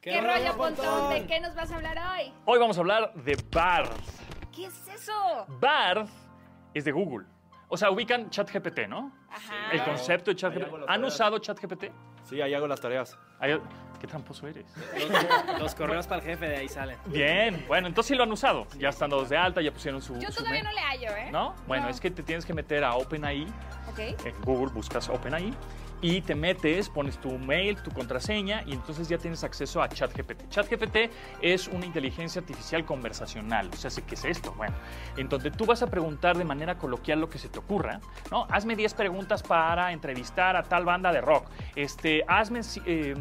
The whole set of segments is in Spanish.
¿Qué, rollo, Pontón? ¿De qué nos vas a hablar hoy? Hoy vamos a hablar de Barth. ¿Qué es eso? Barth es de Google. O sea, ubican ChatGPT, ¿no? Ajá. El concepto de Ahí ChatGPT. ¿Han usado ChatGPT? Sí, ahí hago las tareas. Ay, ¿Qué tramposo eres? Los, los correos para el jefe de ahí salen. Bien, bueno, entonces sí lo han usado. Ya están dos de alta, ya pusieron su. Yo su todavía mail. no le hallo, ¿eh? ¿No? Bueno, No. es que te tienes que meter a OpenAI. Ok. En Google buscas OpenAI y te metes, pones tu mail, tu contraseña y entonces ya tienes acceso a ChatGPT. ChatGPT es una inteligencia artificial conversacional. O sea, ¿qué es esto? Bueno, en donde tú vas a preguntar de manera coloquial lo que se te ocurra, ¿no? Hazme 10 preguntas para entrevistar a tal banda de rock. Este, hazme, eh,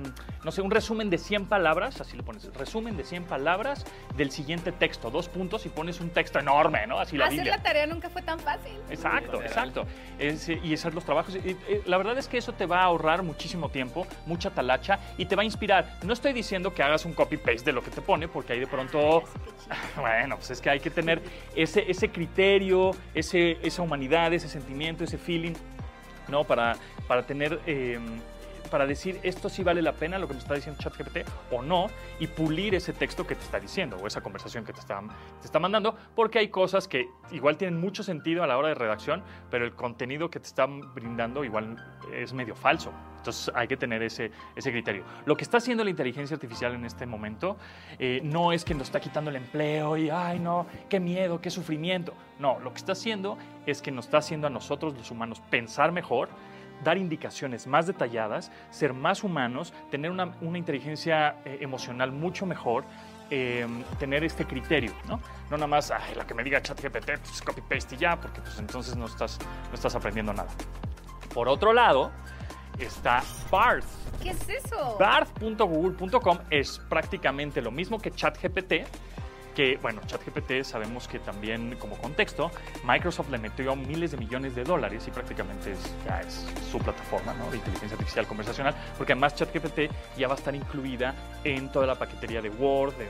no sé, un resumen de 100 palabras, así lo pones, resumen de 100 palabras del siguiente texto, dos puntos y pones un texto enorme, ¿no? Así la Hacer Biblia. la tarea nunca fue tan fácil. Exacto, exacto. Es, eh, y hacer los trabajos. Y, eh, la verdad es que eso te va a ahorrar muchísimo tiempo, mucha talacha y te va a inspirar. No estoy diciendo que hagas un copy-paste de lo que te pone, porque ahí de pronto, bueno, pues es que hay que tener ese, ese criterio, ese, esa humanidad, ese sentimiento, ese feeling, ¿no? Para, para tener... eh, para decir esto sí vale la pena lo que me está diciendo ChatGPT o no y pulir ese texto que te está diciendo o esa conversación que te está, te está mandando porque hay cosas que igual tienen mucho sentido a la hora de redacción pero el contenido que te están brindando igual es medio falso. Entonces hay que tener ese, ese criterio. Lo que está haciendo la inteligencia artificial en este momento eh, no es que nos está quitando el empleo y, ay no, qué miedo, qué sufrimiento. No, lo que está haciendo es que nos está haciendo a nosotros los humanos pensar mejor, dar indicaciones más detalladas, ser más humanos, tener una, una inteligencia eh, emocional mucho mejor, eh, tener este criterio, ¿no? No nada más, "Ay, la que me diga ChatGPT, pues copy-paste y ya, porque pues entonces no estás, no estás aprendiendo nada. Por otro lado, está Barth. ¿Qué es eso? Barth.google.com es prácticamente lo mismo que ChatGPT, que, bueno, ChatGPT sabemos que también, como contexto, Microsoft le metió miles de millones de dólares y prácticamente es, ya es su plataforma ¿no? de inteligencia artificial conversacional, porque además ChatGPT ya va a estar incluida en toda la paquetería de Word, de,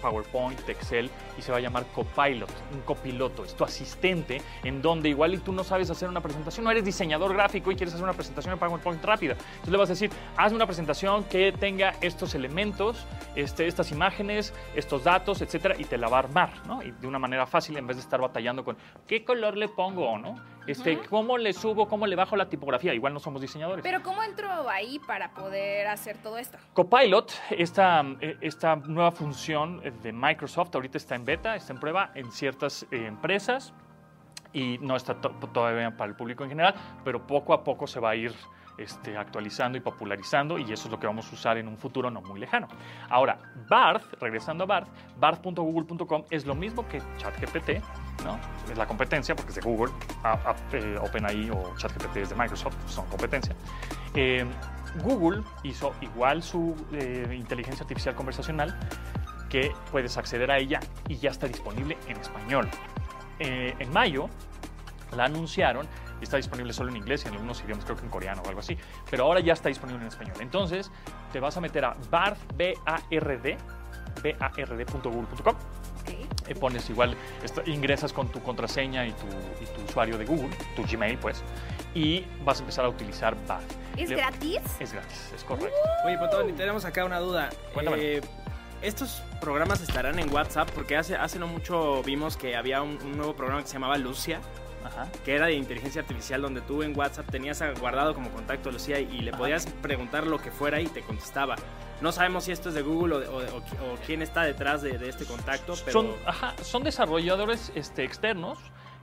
PowerPoint, de Excel, y se va a llamar Copilot, un copiloto, es tu asistente, en donde igual y tú no sabes hacer una presentación, no eres diseñador gráfico y quieres hacer una presentación en PowerPoint rápida. Entonces le vas a decir, hazme una presentación que tenga estos elementos, este, estas imágenes, estos datos, etcétera, y te la va a armar, ¿no? Y de una manera fácil en vez de estar batallando con qué color le pongo, ¿no? Este, cómo le subo, cómo le bajo la tipografía. Igual no somos diseñadores. Pero ¿cómo entro ahí para poder hacer todo esto? Copilot, esta, eh, esta nueva función de Microsoft, ahorita está en beta, está en prueba en ciertas eh, empresas y no está to- todavía para el público en general, pero poco a poco se va a ir este, actualizando y popularizando y eso es lo que vamos a usar en un futuro no muy lejano. Ahora, Barth, regresando a Barth, barth.google.com es lo mismo que ChatGPT, ¿no? Es la competencia porque es de Google, a- a- eh, OpenAI o ChatGPT es de Microsoft, son competencia. Eh, Google hizo igual su eh, inteligencia artificial conversacional que puedes acceder a ella y ya está disponible en español. Eh, en mayo la anunciaron y está disponible solo en inglés y en algunos idiomas, creo que en coreano o algo así, pero ahora ya está disponible en español. Entonces te vas a meter a bard, B-A-R-D, bard.google.com Ok. eh, pones igual, ingresas con tu contraseña y tu, y tu usuario de Google, tu Gmail pues, y vas a empezar a utilizar Bard. ¿Es Le- gratis? Es gratis, es correcto. Oye, Pontón, y tenemos acá una duda. Eh, ¿Estos programas estarán en WhatsApp? Porque hace, hace no mucho vimos que había un, un nuevo programa que se llamaba Lucia, Ajá. que era de inteligencia artificial, donde tú en WhatsApp tenías guardado como contacto a Lucía y le Ajá. podías preguntar lo que fuera y te contestaba. No sabemos si esto es de Google o, de- o- o- o quién está detrás de, de este contacto, pero... Son, ajá, son desarrolladores este, externos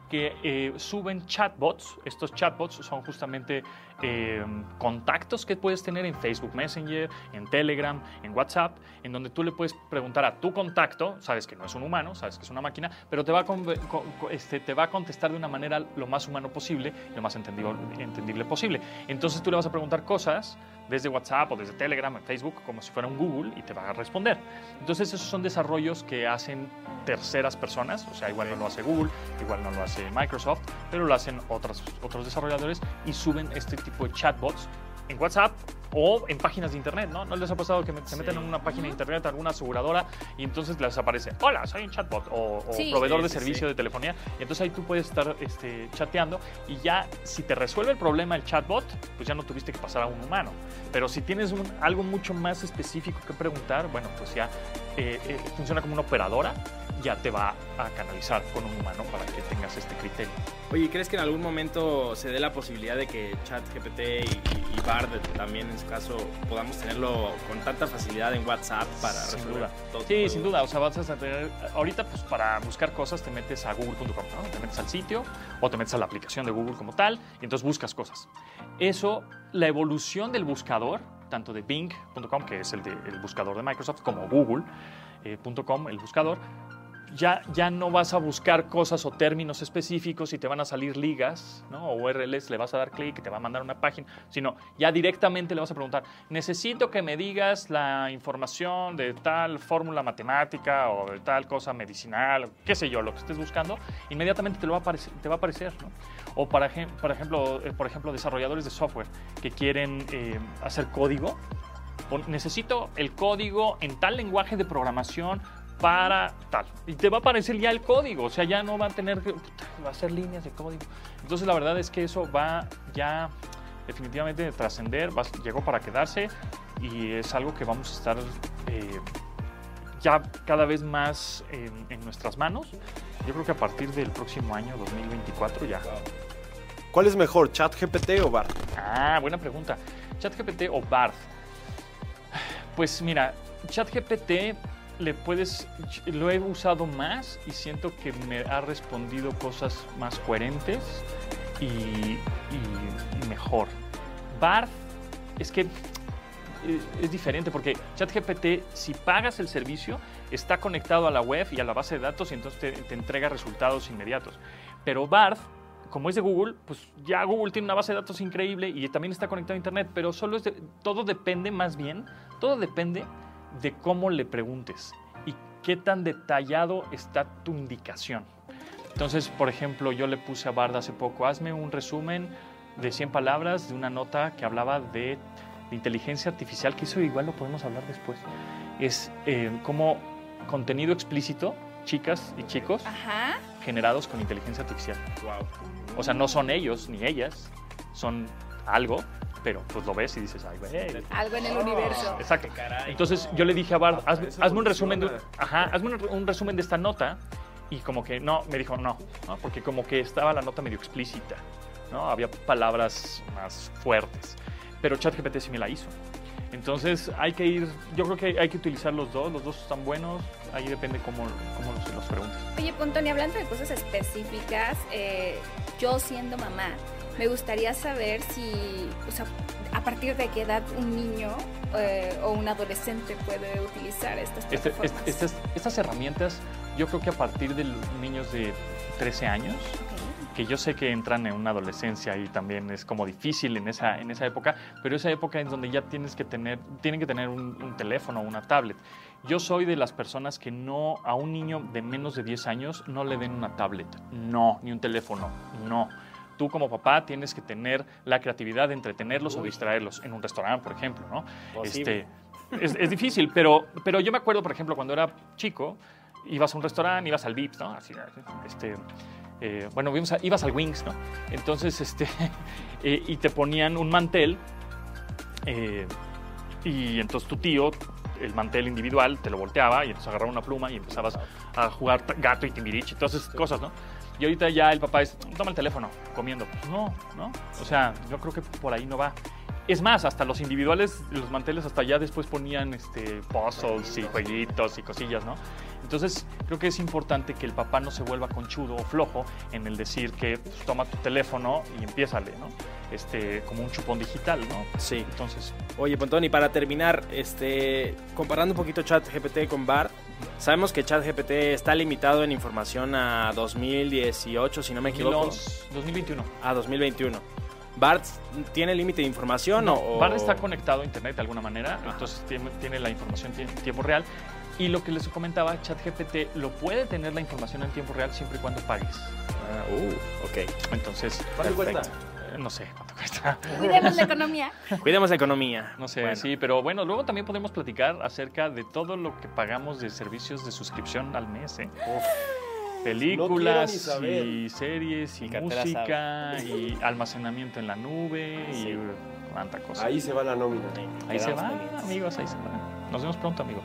que eh, suben chatbots. Estos chatbots son justamente eh, contactos que puedes tener en Facebook Messenger, en Telegram, en WhatsApp, en donde tú le puedes preguntar a tu contacto, sabes que no es un humano, sabes que es una máquina, pero te va a, conve- co- co- este, te va a contestar de una manera lo más humano posible, lo más entendible posible. Entonces tú le vas a preguntar cosas desde WhatsApp o desde Telegram, en Facebook, como si fuera un Google y te va a responder. Entonces esos son desarrollos que hacen terceras personas, o sea, igual no lo hace Google, igual no lo hace Microsoft, pero lo hacen otras, otros desarrolladores y suben este tipo de chatbots en WhatsApp o en páginas de internet, ¿no? ¿No les ha pasado que se meten en una página de internet, alguna aseguradora, y entonces les aparece, hola, soy un chatbot, o, o Sí. proveedor de servicio de telefonía, y entonces ahí tú puedes estar este, chateando, y ya si te resuelve el problema el chatbot, pues ya no tuviste que pasar a un humano. Pero si tienes un- algo mucho más específico que preguntar, bueno, pues ya eh, eh, funciona como una operadora, ya te va a canalizar con un humano para que tengas este criterio. Oye, ¿crees que en algún momento se dé la posibilidad de que ChatGPT y, y, Bard también en su caso podamos tenerlo con tanta facilidad en WhatsApp para Sin resolver duda. todo? Sí, sin duda. O sea, vas a tener. Ahorita, pues para buscar cosas, te metes a google.com, ¿no? Te metes al sitio o te metes a la aplicación de Google como tal y entonces buscas cosas. Eso, la evolución del buscador, tanto de Bing.com, que es el, de- el buscador de Microsoft, como Google.com, el buscador, ya, ya no vas a buscar cosas o términos específicos y te van a salir ligas, ¿no? O URLs, le vas a dar clic y te va a mandar una página, sino ya directamente le vas a preguntar, necesito que me digas la información de tal fórmula matemática o de tal cosa medicinal, qué sé yo, lo que estés buscando, inmediatamente te, lo va, a aparecer, te va a aparecer, ¿no? O para, por, ejemplo, eh, por ejemplo, desarrolladores de software que quieren eh, hacer código, necesito el código en tal lenguaje de programación para tal. Y te va a aparecer ya el código, o sea, ya no va a tener que, puta, va a ser líneas de código. Entonces la verdad es que eso va ya definitivamente a trascender, llegó para quedarse y es algo que vamos a estar eh, ya cada vez más en, en nuestras manos. Yo creo que a partir del próximo año, 2024, ya. ¿Cuál es mejor, ChatGPT o Bard? Ah, buena pregunta. ¿ChatGPT o Bard? Pues mira, ChatGPT le puedes, lo he usado más y siento que me ha respondido cosas más coherentes y, mejor. Bard es que eh, es diferente porque ChatGPT, si pagas el servicio, está conectado a la web y a la base de datos y entonces te, entrega resultados inmediatos. Pero Bard, como es de Google, pues ya Google tiene una base de datos increíble y también está conectado a Internet, pero solo todo depende más bien, todo depende de cómo le preguntes y qué tan detallado está tu indicación. Entonces, por ejemplo, yo le puse a Bard hace poco, hazme un resumen de 100 palabras de una nota que hablaba de, de inteligencia artificial, que eso igual lo podemos hablar después. Es eh, como contenido explícito, chicas y chicos, Ajá. generados con inteligencia artificial. Wow. O sea, no son ellos ni ellas, son algo, pero pues lo ves y dices, ay, güey. Algo en el universo. Exacto. Caray. Entonces yo le dije a Bard, haz- Eso hazme un resumen de, ajá, hazme un, un resumen de esta nota y como que no, me dijo no, ¿no? porque como que estaba la nota medio explícita, ¿no? Había palabras más fuertes, pero ChatGPT sí me la hizo. Entonces hay que ir, yo creo que hay que utilizar los dos, los dos están buenos, ahí depende cómo, cómo los, los preguntes. Oye, Pontoni, hablando de cosas específicas, eh, yo siendo mamá, me gustaría saber si, o sea, a partir de qué edad un niño eh, o un adolescente puede utilizar estas Este- plataformas. est- estas, estas herramientas, yo creo que a partir de los niños de 13 años, que yo sé que entran en una adolescencia y también es como difícil en esa, en esa época, pero esa época en donde ya tienes que tener, tienen que tener un, un teléfono o una tablet. Yo soy de las personas que no, a un niño de menos de 10 años no le den una tablet, no, ni un teléfono, no. Tú como papá tienes que tener la creatividad de entretenerlos o distraerlos en un restaurante, por ejemplo, ¿no? Este, es, es difícil, pero, pero yo me acuerdo, por ejemplo, cuando era chico, ibas a un restaurante, ibas al Vips, ¿no? Así, este, eh, bueno, a- ibas al Wings, ¿no? Entonces, este, eh, y te ponían un mantel, eh, y entonces tu tío, el mantel individual, te lo volteaba y entonces agarraba una pluma y empezabas a jugar gato y timbiriche y todas esas cosas, ¿no? Y ahorita ya el papá es, toma el teléfono, comiendo. Pues no, ¿no? O sea, yo creo que por ahí no va. Es más, hasta los individuales, los manteles hasta ya después ponían este, puzzles y jueguitos y cosillas, ¿no? Entonces, creo que es importante que el papá no se vuelva conchudo o flojo en el decir que pues, toma tu teléfono y empiézale, ¿no? Este, como un chupón digital, ¿no? Sí. Entonces, Oye, Pontoni, para terminar, este, comparando un poquito ChatGPT con Bard, sabemos que ChatGPT está limitado en información a 2018, si no me equivoco, 2011, 2021. a 2021. ¿Bard tiene límite de información No, o...? Bard está conectado a internet de alguna manera, entonces tiene, tiene la información en tiempo real. Y lo que les comentaba, ChatGPT lo puede tener la información en tiempo real siempre y cuando pagues. Ah, uh, ok. Entonces, ¿Cuánto Perfecto. cuesta? no sé cuánto cuesta. Cuidemos la economía. Cuidemos la economía. No sé, Bueno, sí, pero bueno, luego también podemos platicar acerca de todo lo que pagamos de servicios de suscripción al mes, ¿eh? Películas saber. y series y cartera música y almacenamiento en la nube Sí. y cuánta cosa. Ahí se va la nómina. Ahí se Quedamos va, amigos, ahí se va. Nos vemos pronto, amigos.